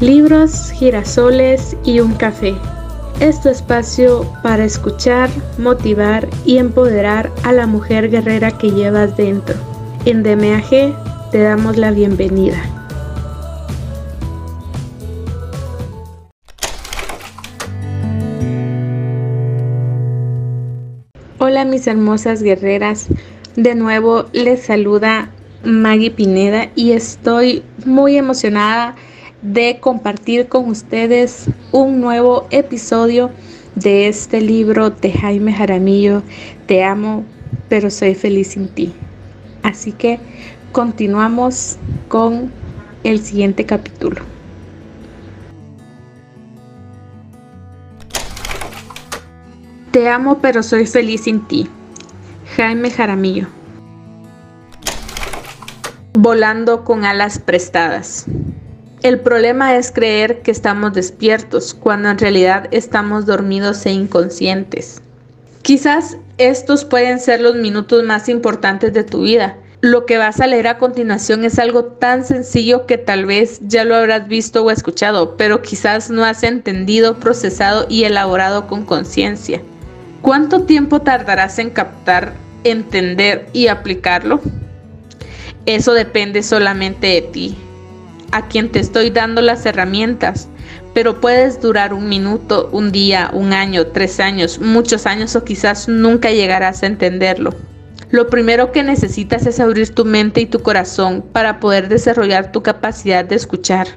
Libros, girasoles y un café. Este espacio para escuchar, motivar y empoderar a la mujer guerrera que llevas dentro. En DMAG te damos la bienvenida. Hola mis hermosas guerreras, de nuevo les saluda Maggie Pineda y estoy muy emocionada de compartir con ustedes un nuevo episodio de este libro de Jaime Jaramillo, Te amo, pero soy feliz sin ti. Así que continuamos con el siguiente capítulo. Te amo, pero soy feliz sin ti. Jaime Jaramillo. Volando con alas prestadas. El problema es creer que estamos despiertos cuando en realidad estamos dormidos e inconscientes. Quizás estos pueden ser los minutos más importantes de tu vida. Lo que vas a leer a continuación es algo tan sencillo que tal vez ya lo habrás visto o escuchado, pero quizás no has entendido, procesado y elaborado con conciencia. ¿Cuánto tiempo tardarás en captar, entender y aplicarlo? Eso depende solamente de ti a quien te estoy dando las herramientas, pero puedes durar un minuto, un día, un año, tres años, muchos años o quizás nunca llegarás a entenderlo. Lo primero que necesitas es abrir tu mente y tu corazón para poder desarrollar tu capacidad de escuchar,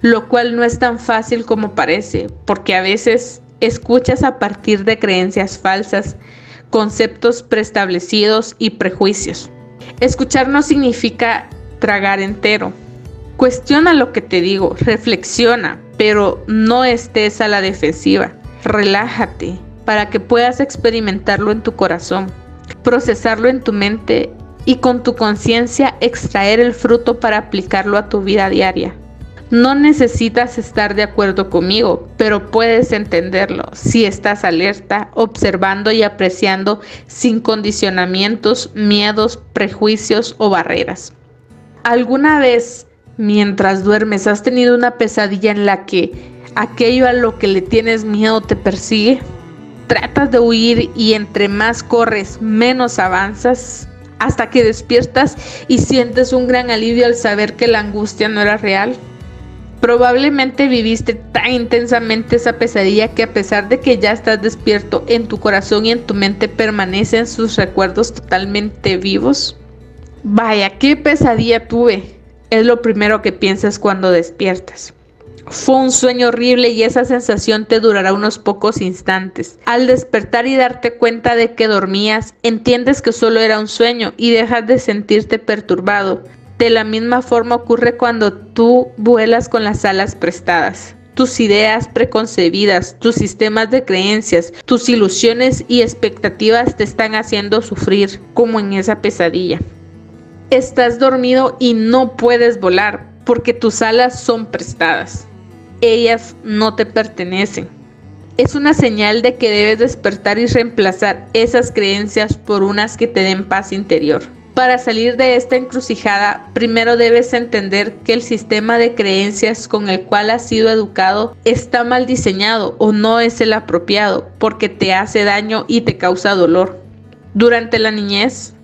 lo cual no es tan fácil como parece, porque a veces escuchas a partir de creencias falsas, conceptos preestablecidos y prejuicios. Escuchar no significa tragar entero, Cuestiona lo que te digo, reflexiona, pero no estés a la defensiva. Relájate para que puedas experimentarlo en tu corazón, procesarlo en tu mente y con tu conciencia extraer el fruto para aplicarlo a tu vida diaria. No necesitas estar de acuerdo conmigo, pero puedes entenderlo si estás alerta, observando y apreciando sin condicionamientos, miedos, prejuicios o barreras. ¿Alguna vez mientras duermes? ¿Has tenido una pesadilla en la que aquello a lo que le tienes miedo te persigue? Tratas de huir y entre más corres, menos avanzas hasta que despiertas y sientes un gran alivio al saber que la angustia no era real. Probablemente viviste tan intensamente esa pesadilla que a pesar de que ya estás despierto, en tu corazón y en tu mente permanecen sus recuerdos totalmente vivos. Vaya, qué pesadilla tuve es lo primero que piensas cuando despiertas. Fue un sueño horrible y esa sensación te durará unos pocos instantes. Al despertar y darte cuenta de que dormías, entiendes que solo era un sueño y dejas de sentirte perturbado. De la misma forma ocurre cuando tú vuelas con las alas prestadas. Tus ideas preconcebidas, tus sistemas de creencias, tus ilusiones y expectativas te están haciendo sufrir como en esa pesadilla. Estás dormido y no puedes volar porque tus alas son prestadas. Ellas no te pertenecen. Es una señal de que debes despertar y reemplazar esas creencias por unas que te den paz interior. Para salir de esta encrucijada, primero debes entender que el sistema de creencias con el cual has sido educado está mal diseñado o no es el apropiado porque te hace daño y te causa dolor. Durante la niñez,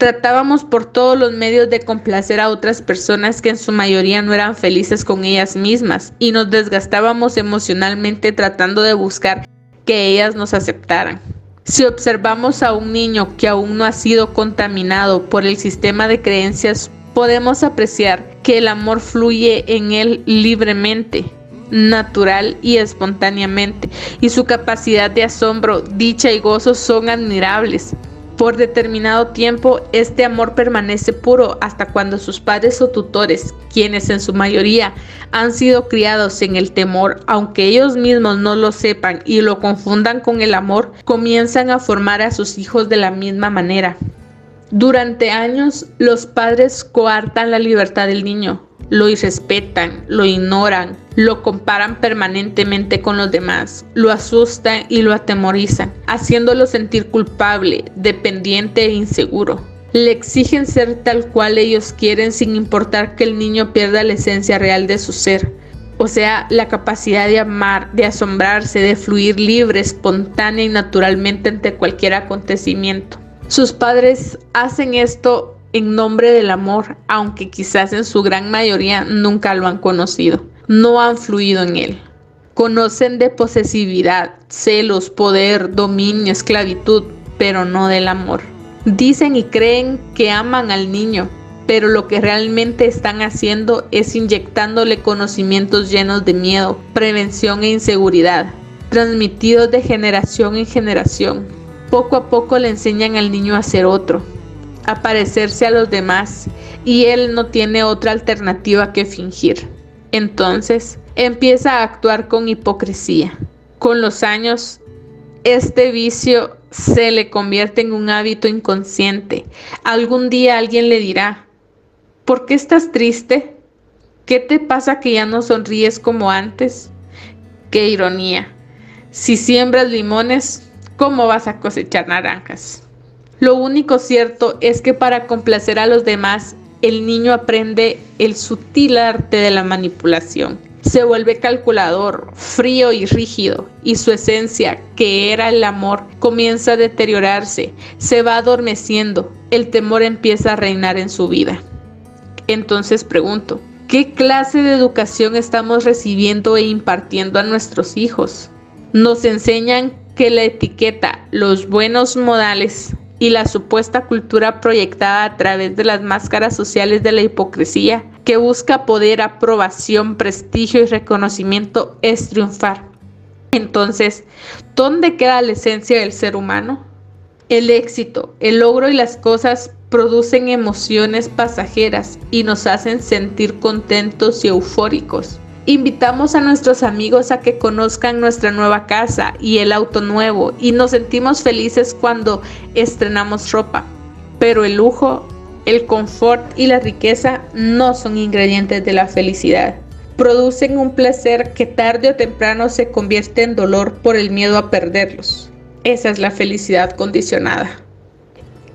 Tratábamos por todos los medios de complacer a otras personas que en su mayoría no eran felices con ellas mismas y nos desgastábamos emocionalmente tratando de buscar que ellas nos aceptaran. Si observamos a un niño que aún no ha sido contaminado por el sistema de creencias, podemos apreciar que el amor fluye en él libremente, natural y espontáneamente, y su capacidad de asombro, dicha y gozo son admirables. Por determinado tiempo, este amor permanece puro hasta cuando sus padres o tutores, quienes en su mayoría han sido criados en el temor, aunque ellos mismos no lo sepan y lo confundan con el amor, comienzan a formar a sus hijos de la misma manera. Durante años, los padres coartan la libertad del niño, lo irrespetan, lo ignoran, lo comparan permanentemente con los demás, lo asustan y lo atemorizan, haciéndolo sentir culpable, dependiente e inseguro. Le exigen ser tal cual ellos quieren sin importar que el niño pierda la esencia real de su ser. o sea, la capacidad de amar, de asombrarse, de fluir libre, espontánea y naturalmente ante cualquier acontecimiento. Sus padres hacen esto en nombre del amor, aunque quizás en su gran mayoría nunca lo han conocido, no han fluido en él. Conocen de posesividad, celos, poder, dominio, esclavitud, pero no del amor. Dicen y creen que aman al niño, pero lo que realmente están haciendo es inyectándole conocimientos llenos de miedo, prevención e inseguridad, transmitidos de generación en generación. Poco a poco le enseñan al niño a ser otro, a parecerse a los demás, y él no tiene otra alternativa que fingir. Entonces empieza a actuar con hipocresía. Con los años, este vicio se le convierte en un hábito inconsciente. Algún día alguien le dirá, ¿Por qué estás triste? ¿Qué te pasa que ya no sonríes como antes? Qué ironía. Si siembras limones, ¿cómo vas a cosechar naranjas? Lo único cierto es que para complacer a los demás, el niño aprende el sutil arte de la manipulación. Se vuelve calculador, frío y rígido, y su esencia, que era el amor, comienza a deteriorarse, se va adormeciendo, el temor empieza a reinar en su vida. Entonces pregunto, ¿qué clase de educación estamos recibiendo e impartiendo a nuestros hijos? Nos enseñan que la etiqueta, los buenos modales y la supuesta cultura proyectada a través de las máscaras sociales de la hipocresía, que busca poder, aprobación, prestigio y reconocimiento, es triunfar. Entonces, ¿dónde queda la esencia del ser humano? El éxito, el logro y las cosas producen emociones pasajeras y nos hacen sentir contentos y eufóricos. Invitamos a nuestros amigos a que conozcan nuestra nueva casa y el auto nuevo y nos sentimos felices cuando estrenamos ropa. Pero el lujo, el confort y la riqueza no son ingredientes de la felicidad. Producen un placer que tarde o temprano se convierte en dolor por el miedo a perderlos. Esa es la felicidad condicionada.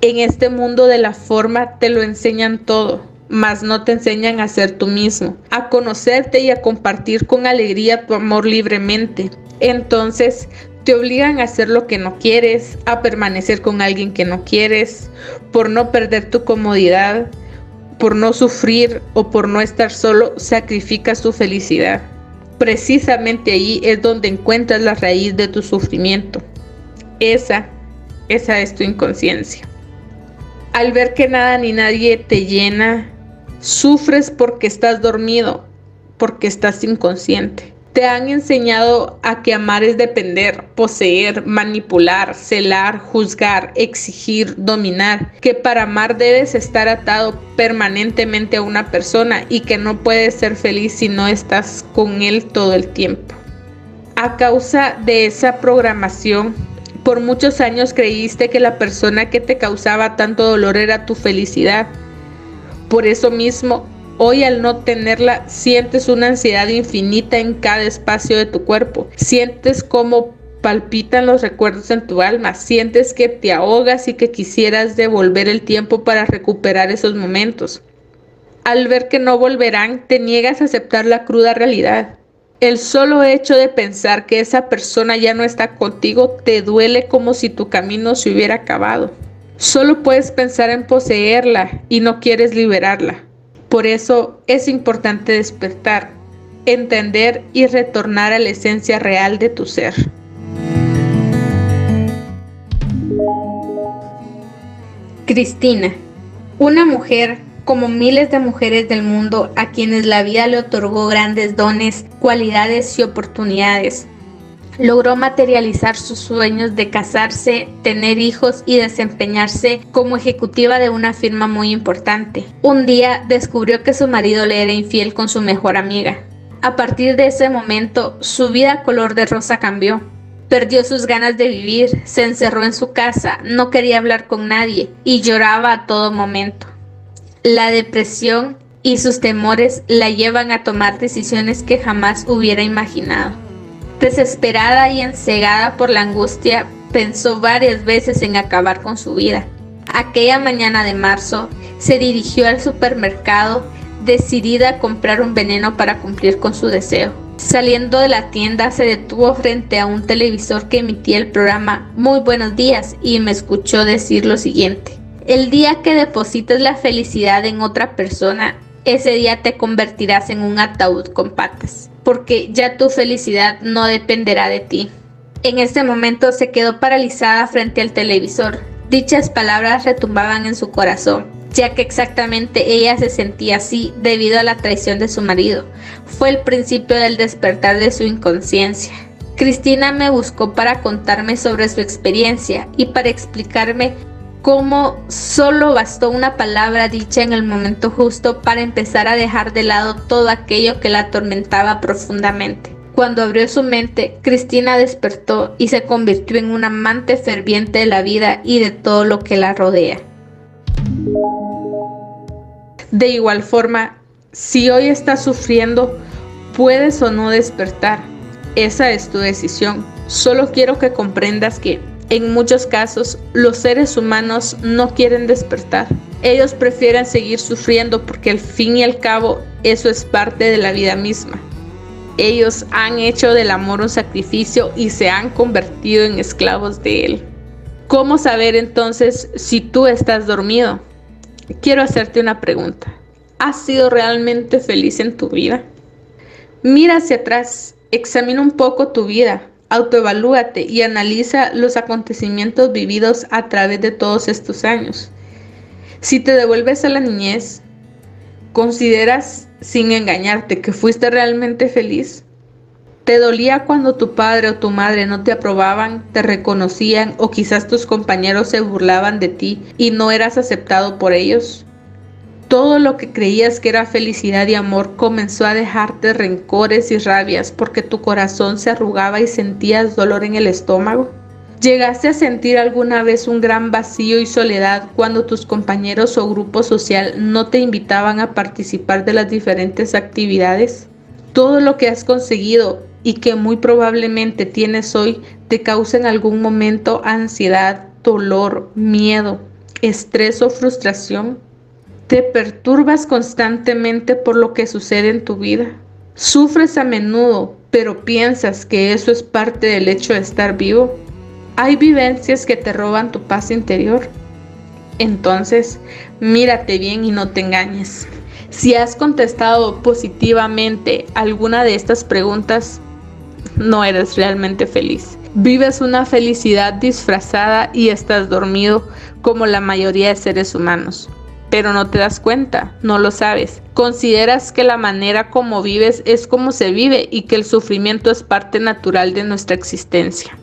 En este mundo de la forma te lo enseñan todo, mas no te enseñan a ser tú mismo, a conocerte y a compartir con alegría tu amor libremente. Entonces te obligan a hacer lo que no quieres, a permanecer con alguien que no quieres, por no perder tu comodidad, por no sufrir o por no estar solo, sacrificas tu felicidad. Precisamente ahí es donde encuentras la raíz de tu sufrimiento. Esa, esa es tu inconsciencia. Al ver que nada ni nadie te llena, sufres porque estás dormido, porque estás inconsciente. Te han enseñado a que amar es depender, poseer, manipular, celar, juzgar, exigir, dominar, que para amar debes estar atado permanentemente a una persona y que no puedes ser feliz si no estás con él todo el tiempo. A causa de esa programación, por muchos años creíste que la persona que te causaba tanto dolor era tu felicidad. Por eso mismo, hoy al no tenerla, sientes una ansiedad infinita en cada espacio de tu cuerpo. Sientes cómo palpitan los recuerdos en tu alma. Sientes que te ahogas y que quisieras devolver el tiempo para recuperar esos momentos. Al ver que no volverán, te niegas a aceptar la cruda realidad. El solo hecho de pensar que esa persona ya no está contigo te duele como si tu camino se hubiera acabado. Solo puedes pensar en poseerla y no quieres liberarla. Por eso es importante despertar, entender y retornar a la esencia real de tu ser. Cristina, una mujer como miles de mujeres del mundo a quienes la vida le otorgó grandes dones, cualidades y oportunidades. Logró materializar sus sueños de casarse, tener hijos y desempeñarse como ejecutiva de una firma muy importante. Un día descubrió que su marido le era infiel con su mejor amiga. A partir de ese momento, su vida color de rosa cambió. Perdió sus ganas de vivir, se encerró en su casa, no quería hablar con nadie y lloraba a todo momento. La depresión y sus temores la llevan a tomar decisiones que jamás hubiera imaginado. Desesperada y ensegada por la angustia, pensó varias veces en acabar con su vida. Aquella mañana de marzo, se dirigió al supermercado decidida a comprar un veneno para cumplir con su deseo. Saliendo de la tienda se detuvo frente a un televisor que emitía el programa Muy buenos días y me escuchó decir lo siguiente. El día que deposites la felicidad en otra persona, ese día te convertirás en un ataúd con patas, porque ya tu felicidad no dependerá de ti. En ese momento se quedó paralizada frente al televisor. Dichas palabras retumbaban en su corazón ya que exactamente ella se sentía así debido a la traición de su marido. Fue el principio del despertar de su inconsciencia. Cristina me buscó para contarme sobre su experiencia y para explicarme cómo solo bastó una palabra dicha en el momento justo para empezar a dejar de lado todo aquello que la atormentaba profundamente. Cuando abrió su mente, Cristina despertó y se convirtió en un amante ferviente de la vida y de todo lo que la rodea. De igual forma, si hoy estás sufriendo, puedes o no despertar. Esa es tu decisión. Solo quiero que comprendas que en muchos casos los seres humanos no quieren despertar. Ellos prefieren seguir sufriendo porque al fin y al cabo eso es parte de la vida misma. Ellos han hecho del amor un sacrificio y se han convertido en esclavos de él. ¿Cómo saber entonces si tú estás dormido? Quiero hacerte una pregunta. ¿Has sido realmente feliz en tu vida? Mira hacia atrás, examina un poco tu vida, autoevalúate y analiza los acontecimientos vividos a través de todos estos años. Si te devuelves a la niñez, ¿consideras sin engañarte que fuiste realmente feliz? ¿Te dolía cuando tu padre o tu madre no te aprobaban, te reconocían o quizás tus compañeros se burlaban de ti y no eras aceptado por ellos? Todo lo que creías que era felicidad y amor comenzó a dejarte rencores y rabias porque tu corazón se arrugaba y sentías dolor en el estómago. ¿Llegaste a sentir alguna vez un gran vacío y soledad cuando tus compañeros o grupo social no te invitaban a participar de las diferentes actividades? Todo lo que has conseguido y que muy probablemente tienes hoy te causa en algún momento ansiedad, dolor, miedo, estrés o frustración. Te perturbas constantemente por lo que sucede en tu vida. Sufres a menudo, pero piensas que eso es parte del hecho de estar vivo. Hay vivencias que te roban tu paz interior. Entonces, mírate bien y no te engañes. Si has contestado positivamente alguna de estas preguntas, no eres realmente feliz. Vives una felicidad disfrazada y estás dormido como la mayoría de seres humanos. Pero no te das cuenta, no lo sabes. Consideras que la manera como vives es como se vive y que el sufrimiento es parte natural de nuestra existencia.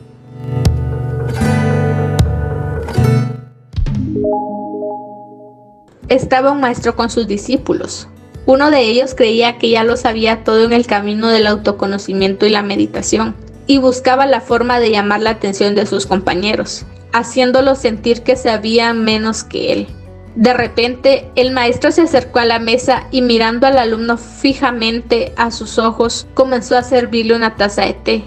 Estaba un maestro con sus discípulos. Uno de ellos creía que ya lo sabía todo en el camino del autoconocimiento y la meditación, y buscaba la forma de llamar la atención de sus compañeros, haciéndolos sentir que sabían menos que él. De repente, el maestro se acercó a la mesa y mirando al alumno fijamente a sus ojos, comenzó a servirle una taza de té.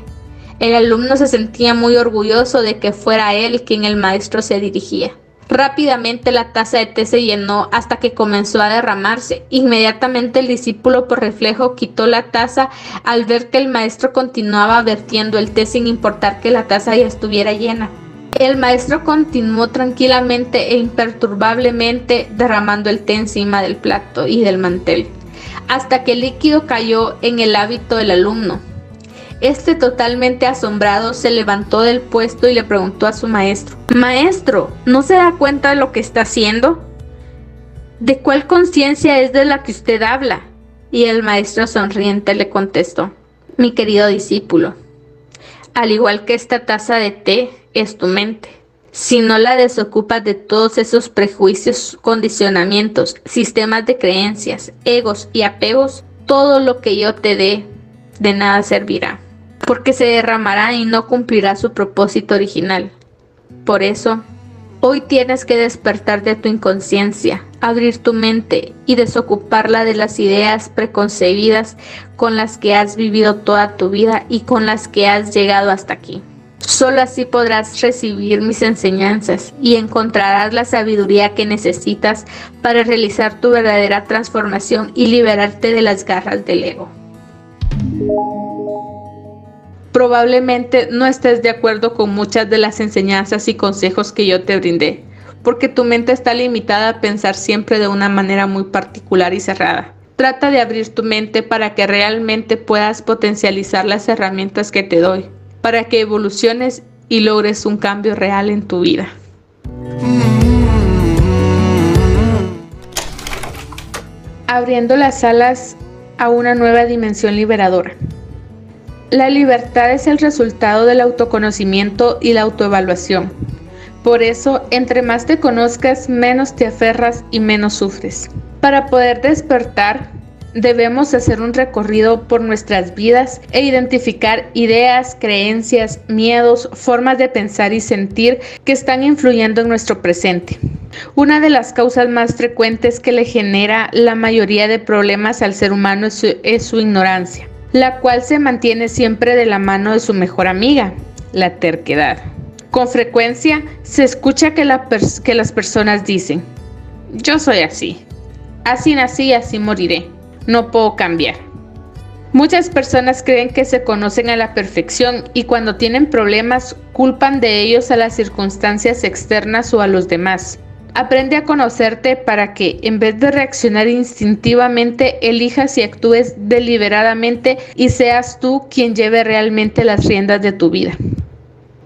El alumno se sentía muy orgulloso de que fuera él quien el maestro se dirigía. Rápidamente la taza de té se llenó hasta que comenzó a derramarse. Inmediatamente el discípulo por reflejo quitó la taza al ver que el maestro continuaba vertiendo el té sin importar que la taza ya estuviera llena. El maestro continuó tranquilamente e imperturbablemente derramando el té encima del plato y del mantel, hasta que el líquido cayó en el hábito del alumno. Este totalmente asombrado se levantó del puesto y le preguntó a su maestro, Maestro, ¿no se da cuenta de lo que está haciendo? ¿De cuál conciencia es de la que usted habla? Y el maestro sonriente le contestó, Mi querido discípulo, al igual que esta taza de té es tu mente. Si no la desocupas de todos esos prejuicios, condicionamientos, sistemas de creencias, egos y apegos, todo lo que yo te dé de nada servirá porque se derramará y no cumplirá su propósito original. Por eso, hoy tienes que despertar de tu inconsciencia, abrir tu mente y desocuparla de las ideas preconcebidas con las que has vivido toda tu vida y con las que has llegado hasta aquí. Solo así podrás recibir mis enseñanzas y encontrarás la sabiduría que necesitas para realizar tu verdadera transformación y liberarte de las garras del ego. Probablemente no estés de acuerdo con muchas de las enseñanzas y consejos que yo te brindé, porque tu mente está limitada a pensar siempre de una manera muy particular y cerrada. Trata de abrir tu mente para que realmente puedas potencializar las herramientas que te doy, para que evoluciones y logres un cambio real en tu vida. Abriendo las alas a una nueva dimensión liberadora. La libertad es el resultado del autoconocimiento y la autoevaluación. Por eso, entre más te conozcas, menos te aferras y menos sufres. Para poder despertar, debemos hacer un recorrido por nuestras vidas e identificar ideas, creencias, miedos, formas de pensar y sentir que están influyendo en nuestro presente. Una de las causas más frecuentes que le genera la mayoría de problemas al ser humano es su, ignorancia, la cual se mantiene siempre de la mano de su mejor amiga, la terquedad. Con frecuencia se escucha que, las personas dicen, yo soy así, Así nací y así moriré. No puedo cambiar. Muchas personas creen que se conocen a la perfección y cuando tienen problemas culpan de ellos a las circunstancias externas o a los demás. Aprende a conocerte para que, en vez de reaccionar instintivamente, elijas y actúes deliberadamente y seas tú quien lleve realmente las riendas de tu vida.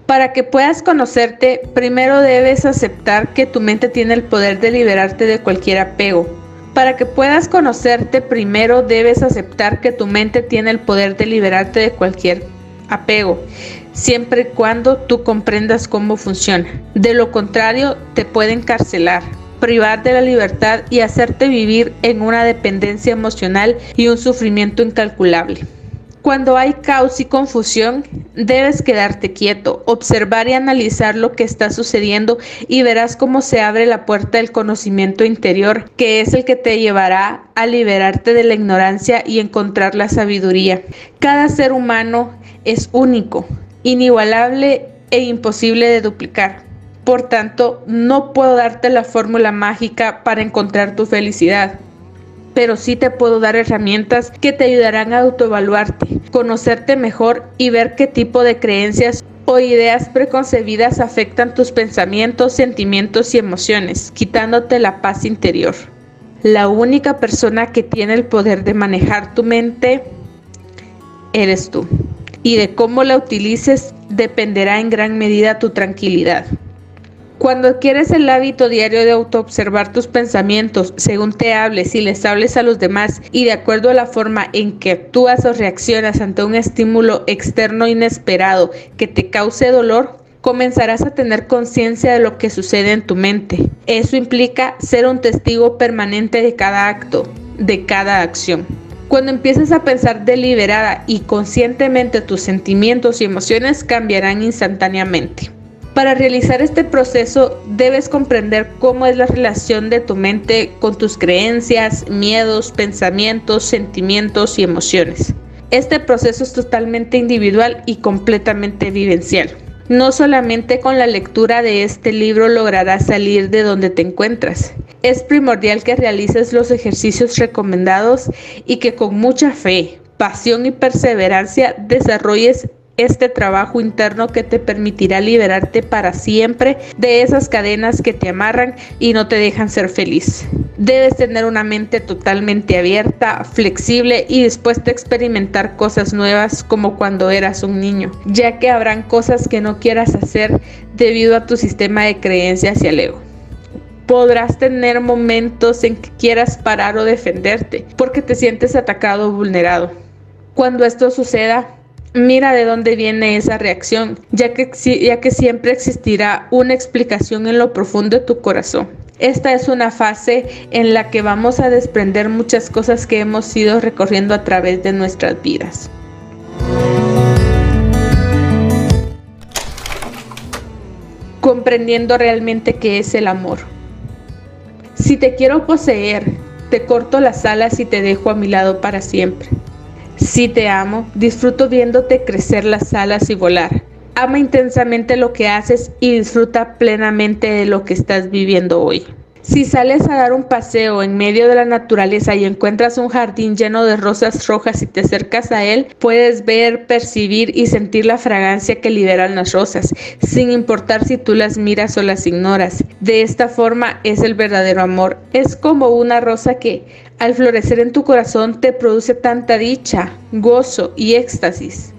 Para que puedas conocerte, primero debes aceptar que tu mente tiene el poder de liberarte de cualquier apego, para que puedas conocerte primero debes aceptar que tu mente tiene el poder de liberarte de cualquier apego, siempre y cuando tú comprendas cómo funciona. De lo contrario, te puede encarcelar, privar de la libertad y hacerte vivir en una dependencia emocional y un sufrimiento incalculable. Cuando hay caos y confusión, debes quedarte quieto, observar y analizar lo que está sucediendo y verás cómo se abre la puerta del conocimiento interior, que es el que te llevará a liberarte de la ignorancia y encontrar la sabiduría. Cada ser humano es único, inigualable e imposible de duplicar. Por tanto, no puedo darte la fórmula mágica para encontrar tu felicidad pero sí te puedo dar herramientas que te ayudarán a autoevaluarte, conocerte mejor y ver qué tipo de creencias o ideas preconcebidas afectan tus pensamientos, sentimientos y emociones, quitándote la paz interior. La única persona que tiene el poder de manejar tu mente eres tú. Y de cómo la utilices dependerá en gran medida tu tranquilidad. Cuando adquieres el hábito diario de autoobservar tus pensamientos, según te hables y les hables a los demás y de acuerdo a la forma en que actúas o reaccionas ante un estímulo externo inesperado que te cause dolor, comenzarás a tener conciencia de lo que sucede en tu mente. Eso implica ser un testigo permanente de cada acto, de cada acción. Cuando empieces a pensar deliberada y conscientemente tus sentimientos y emociones cambiarán instantáneamente. Para realizar este proceso debes comprender cómo es la relación de tu mente con tus creencias, miedos, pensamientos, sentimientos y emociones. Este proceso es totalmente individual y completamente vivencial. No solamente con la lectura de este libro lograrás salir de donde te encuentras. Es primordial que realices los ejercicios recomendados y que con mucha fe, pasión y perseverancia desarrolles este trabajo interno que te permitirá liberarte para siempre de esas cadenas que te amarran y no te dejan ser feliz. Debes tener una mente totalmente abierta, flexible y dispuesta a experimentar cosas nuevas como cuando eras un niño, ya que habrán cosas que no quieras hacer debido a tu sistema de creencias y al ego podrás tener momentos en que quieras parar o defenderte porque te sientes atacado o vulnerado. Cuando esto suceda, Mira de dónde viene esa reacción, ya que, siempre existirá una explicación en lo profundo de tu corazón. Esta es una fase en la que vamos a desprender muchas cosas que hemos ido recorriendo a través de nuestras vidas. Comprendiendo realmente qué es el amor. Si te quiero poseer, te corto las alas y te dejo a mi lado para siempre. Si te amo, disfruto viéndote crecer las alas y volar. Ama intensamente lo que haces y disfruta plenamente de lo que estás viviendo hoy. Si sales a dar un paseo en medio de la naturaleza y encuentras un jardín lleno de rosas rojas y te acercas a él, puedes ver, percibir y sentir la fragancia que liberan las rosas, sin importar si tú las miras o las ignoras. De esta forma es el verdadero amor. Es como una rosa que, al florecer en tu corazón, te produce tanta dicha, gozo y éxtasis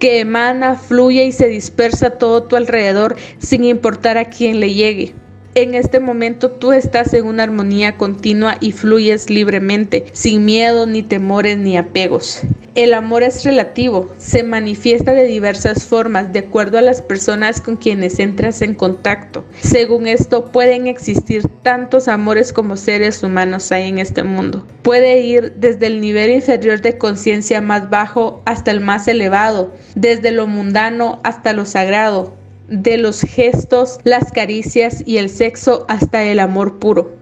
que emana, fluye y se dispersa todo tu alrededor sin importar a quién le llegue. En este momento tú estás en una armonía continua y fluyes libremente, sin miedo, ni temores, ni apegos. El amor es relativo, se manifiesta de diversas formas de acuerdo a las personas con quienes entras en contacto. Según esto, pueden existir tantos amores como seres humanos hay en este mundo. Puede ir desde el nivel inferior de conciencia más bajo hasta el más elevado, desde lo mundano hasta lo sagrado, de los gestos, las caricias y el sexo hasta el amor puro.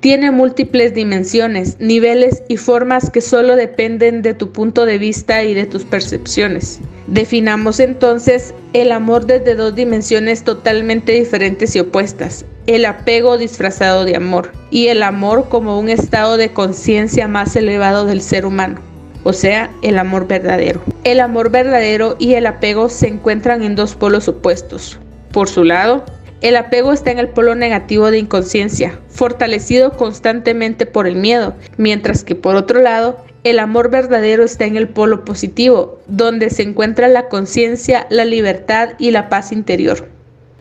Tiene múltiples dimensiones, niveles y formas que solo dependen de tu punto de vista y de tus percepciones. Definamos entonces el amor desde dos dimensiones totalmente diferentes y opuestas. El apego disfrazado de amor y el amor como un estado de conciencia más elevado del ser humano o sea, el amor verdadero. El amor verdadero y el apego se encuentran en dos polos opuestos. Por su lado, el apego está en el polo negativo de inconsciencia, fortalecido constantemente por el miedo, mientras que por otro lado, el amor verdadero está en el polo positivo, donde se encuentra la conciencia, la libertad y la paz interior.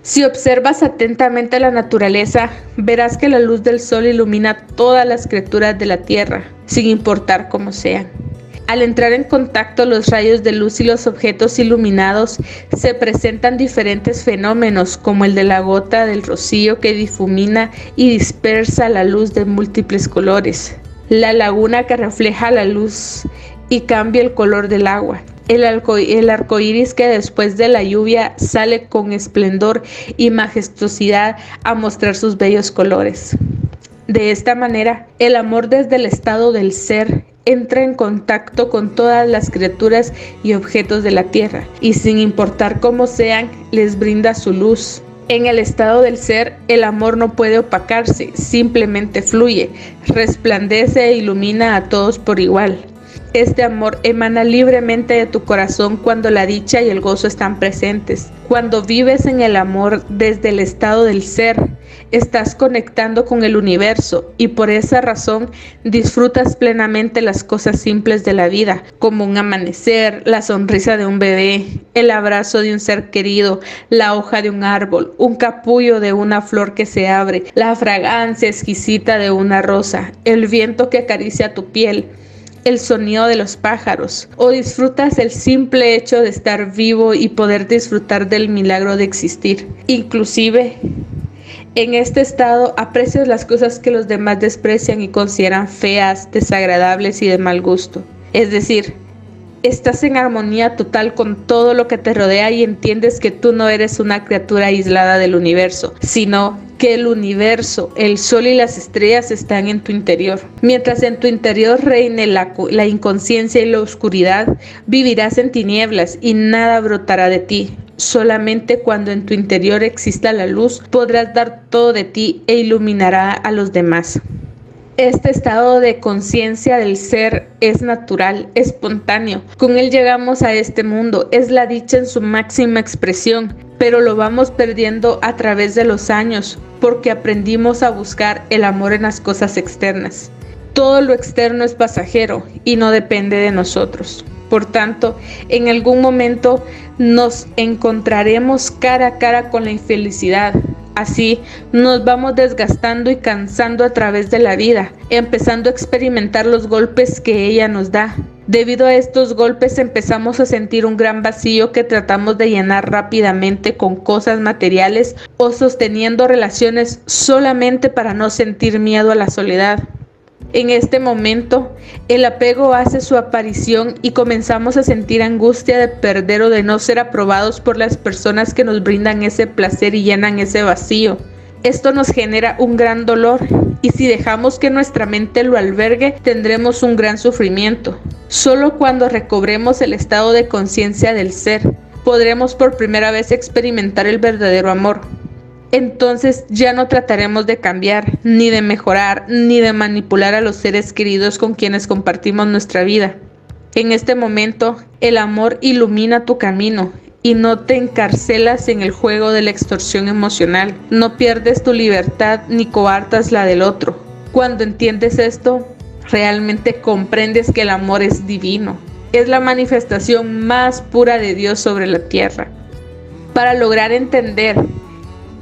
Si observas atentamente la naturaleza, verás que la luz del sol ilumina todas las criaturas de la tierra, sin importar cómo sean. Al entrar en contacto los rayos de luz y los objetos iluminados, se presentan diferentes fenómenos como el de la gota del rocío que difumina y dispersa la luz de múltiples colores, la laguna que refleja la luz y cambia el color del agua, el, el arco iris que después de la lluvia sale con esplendor y majestuosidad a mostrar sus bellos colores. De esta manera, el amor desde el estado del ser entra en contacto con todas las criaturas y objetos de la tierra y sin importar cómo sean, les brinda su luz. En el estado del ser, el amor no puede opacarse, simplemente fluye, resplandece e ilumina a todos por igual. Este amor emana libremente de tu corazón cuando la dicha y el gozo están presentes. Cuando vives en el amor desde el estado del ser, estás conectando con el universo y por esa razón disfrutas plenamente las cosas simples de la vida, como un amanecer, la sonrisa de un bebé, el abrazo de un ser querido, la hoja de un árbol, un capullo de una flor que se abre, la fragancia exquisita de una rosa, el viento que acaricia tu piel el sonido de los pájaros o disfrutas el simple hecho de estar vivo y poder disfrutar del milagro de existir. Inclusive, en este estado aprecias las cosas que los demás desprecian y consideran feas, desagradables y de mal gusto. Es decir, estás en armonía total con todo lo que te rodea y entiendes que tú no eres una criatura aislada del universo, sino que el universo, el sol y las estrellas están en tu interior. Mientras en tu interior reine la, la inconsciencia y la oscuridad, vivirás en tinieblas y nada brotará de ti. Solamente cuando en tu interior exista la luz podrás dar todo de ti e iluminará a los demás. Este estado de conciencia del ser es natural, espontáneo. Con él llegamos a este mundo. Es la dicha en su máxima expresión, pero lo vamos perdiendo a través de los años porque aprendimos a buscar el amor en las cosas externas. Todo lo externo es pasajero y no depende de nosotros. Por tanto, en algún momento nos encontraremos cara a cara con la infelicidad, Así nos vamos desgastando y cansando a través de la vida, empezando a experimentar los golpes que ella nos da. Debido a estos golpes empezamos a sentir un gran vacío que tratamos de llenar rápidamente con cosas materiales o sosteniendo relaciones solamente para no sentir miedo a la soledad. En este momento, el apego hace su aparición y comenzamos a sentir angustia de perder o de no ser aprobados por las personas que nos brindan ese placer y llenan ese vacío. Esto nos genera un gran dolor y si dejamos que nuestra mente lo albergue, tendremos un gran sufrimiento. Solo cuando recobremos el estado de conciencia del ser, podremos por primera vez experimentar el verdadero amor. Entonces ya no trataremos de cambiar, ni de mejorar, ni de manipular a los seres queridos con quienes compartimos nuestra vida. En este momento, el amor ilumina tu camino y no te encarcelas en el juego de la extorsión emocional. No pierdes tu libertad ni coartas la del otro. Cuando entiendes esto, realmente comprendes que el amor es divino. Es la manifestación más pura de Dios sobre la tierra. Para lograr entender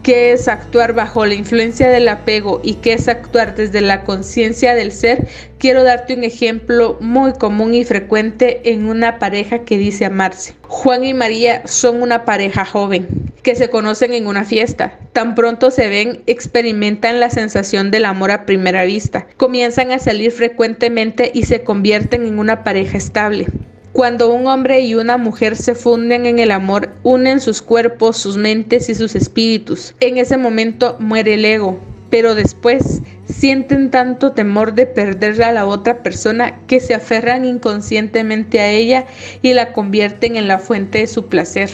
qué es actuar bajo la influencia del apego y qué es actuar desde la conciencia del ser, quiero darte un ejemplo muy común y frecuente en una pareja que dice amarse. Juan y María son una pareja joven que se conocen en una fiesta. Tan pronto se ven, experimentan la sensación del amor a primera vista. Comienzan a salir frecuentemente y se convierten en una pareja estable. Cuando un hombre y una mujer se funden en el amor, unen sus cuerpos, sus mentes y sus espíritus. En ese momento muere el ego, pero después sienten tanto temor de perder a la otra persona que se aferran inconscientemente a ella y la convierten en la fuente de su placer.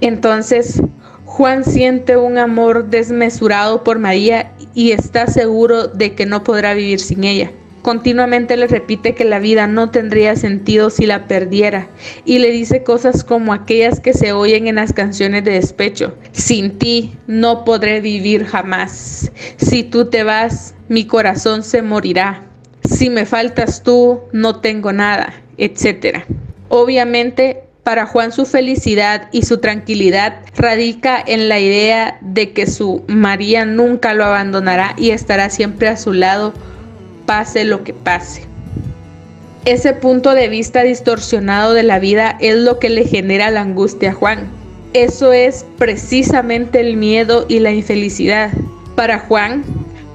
Entonces, Juan siente un amor desmesurado por María y está seguro de que no podrá vivir sin ella. Continuamente le repite que la vida no tendría sentido si la perdiera y le dice cosas como aquellas que se oyen en las canciones de despecho. Sin ti no podré vivir jamás. Si tú te vas, mi corazón se morirá. Si me faltas tú, no tengo nada, etc. Obviamente para Juan su felicidad y su tranquilidad radica en la idea de que su María nunca lo abandonará y estará siempre a su lado pase lo que pase. Ese punto de vista distorsionado de la vida es lo que le genera la angustia a Juan. Eso es precisamente el miedo y la infelicidad. Para Juan,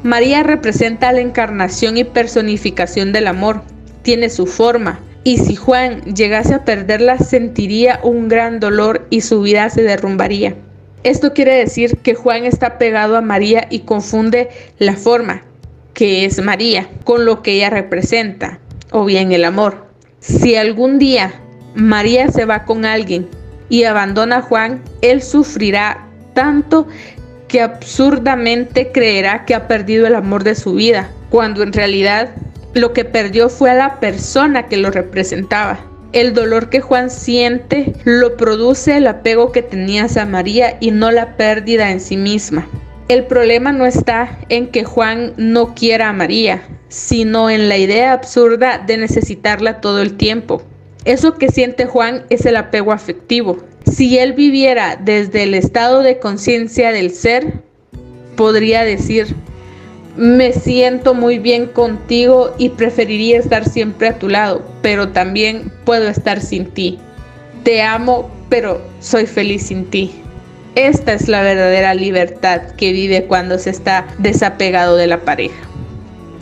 María representa la encarnación y personificación del amor. Tiene su forma, y si Juan llegase a perderla sentiría un gran dolor y su vida se derrumbaría. Esto quiere decir que Juan está pegado a María y confunde la forma, que es María, con lo que ella representa, o bien el amor. Si algún día María se va con alguien y abandona a Juan, él sufrirá tanto que absurdamente creerá que ha perdido el amor de su vida, cuando en realidad lo que perdió fue a la persona que lo representaba. El dolor que Juan siente lo produce el apego que tenía a María y no la pérdida en sí misma. El problema no está en que Juan no quiera a María, sino en la idea absurda de necesitarla todo el tiempo. Eso que siente Juan es el apego afectivo. Si él viviera desde el estado de conciencia del ser, podría decir, me siento muy bien contigo y preferiría estar siempre a tu lado, pero también puedo estar sin ti. Te amo, pero soy feliz sin ti. Esta es la verdadera libertad que vive cuando se está desapegado de la pareja.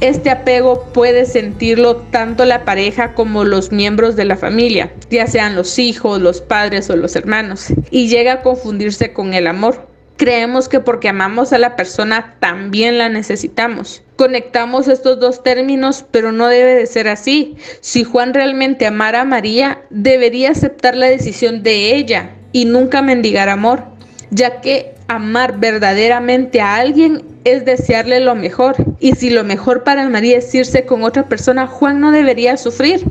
Este apego puede sentirlo tanto la pareja como los miembros de la familia, ya sean los hijos, los padres o los hermanos, y llega a confundirse con el amor. Creemos que porque amamos a la persona también la necesitamos. Conectamos estos dos términos, pero no debe de ser así. Si Juan realmente amara a María, debería aceptar la decisión de ella y nunca mendigar amor ya que amar verdaderamente a alguien es desearle lo mejor. Y si lo mejor para María es irse con otra persona, Juan no debería sufrir.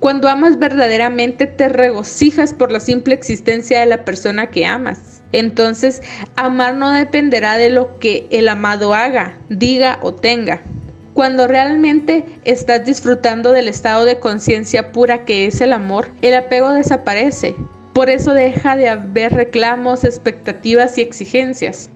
Cuando amas verdaderamente te regocijas por la simple existencia de la persona que amas. Entonces, amar no dependerá de lo que el amado haga, diga o tenga. Cuando realmente estás disfrutando del estado de conciencia pura que es el amor, el apego desaparece. Por eso deja de haber reclamos, expectativas y exigencias.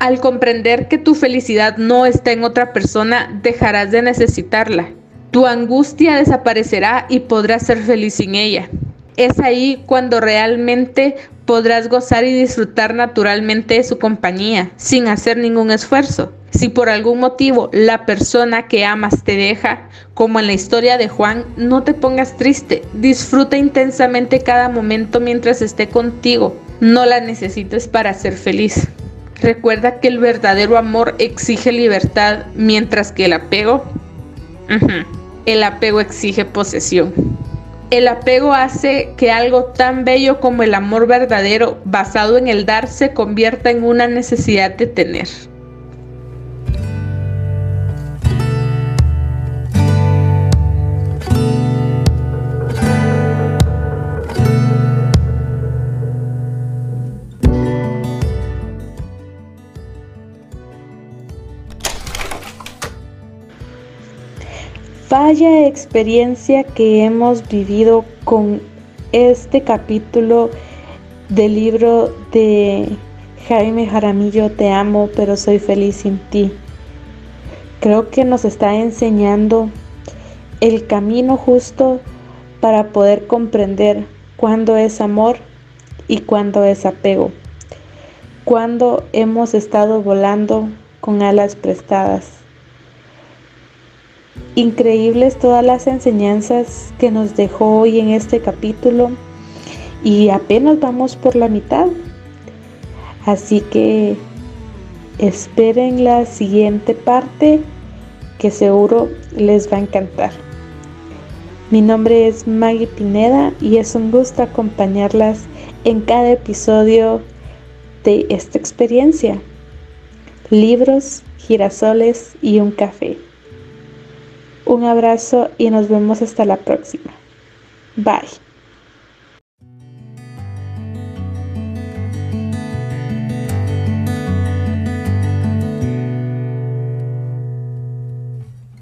Al comprender que tu felicidad no está en otra persona, dejarás de necesitarla. Tu angustia desaparecerá y podrás ser feliz sin ella. Es ahí cuando realmente podrás gozar y disfrutar naturalmente de su compañía, sin hacer ningún esfuerzo. Si por algún motivo la persona que amas te deja, como en la historia de Juan, no te pongas triste. Disfruta intensamente cada momento mientras esté contigo. No la necesites para ser feliz. Recuerda que el verdadero amor exige libertad, mientras que el apego, el apego exige posesión. El apego hace que algo tan bello como el amor verdadero, basado en el dar, se convierta en una necesidad de tener. Vaya experiencia que hemos vivido con este capítulo del libro de Jaime Jaramillo, Te amo, pero soy feliz sin ti. Creo que nos está enseñando el camino justo para poder comprender cuándo es amor y cuándo es apego. Cuando hemos estado volando con alas prestadas increíbles todas las enseñanzas que nos dejó hoy en este capítulo y apenas vamos por la mitad. Así que esperen la siguiente parte que seguro les va a encantar. Mi nombre es Maggie Pineda y es un gusto acompañarlas en cada episodio de esta experiencia. Libros, girasoles y un café. Un abrazo y nos vemos hasta la próxima. Bye.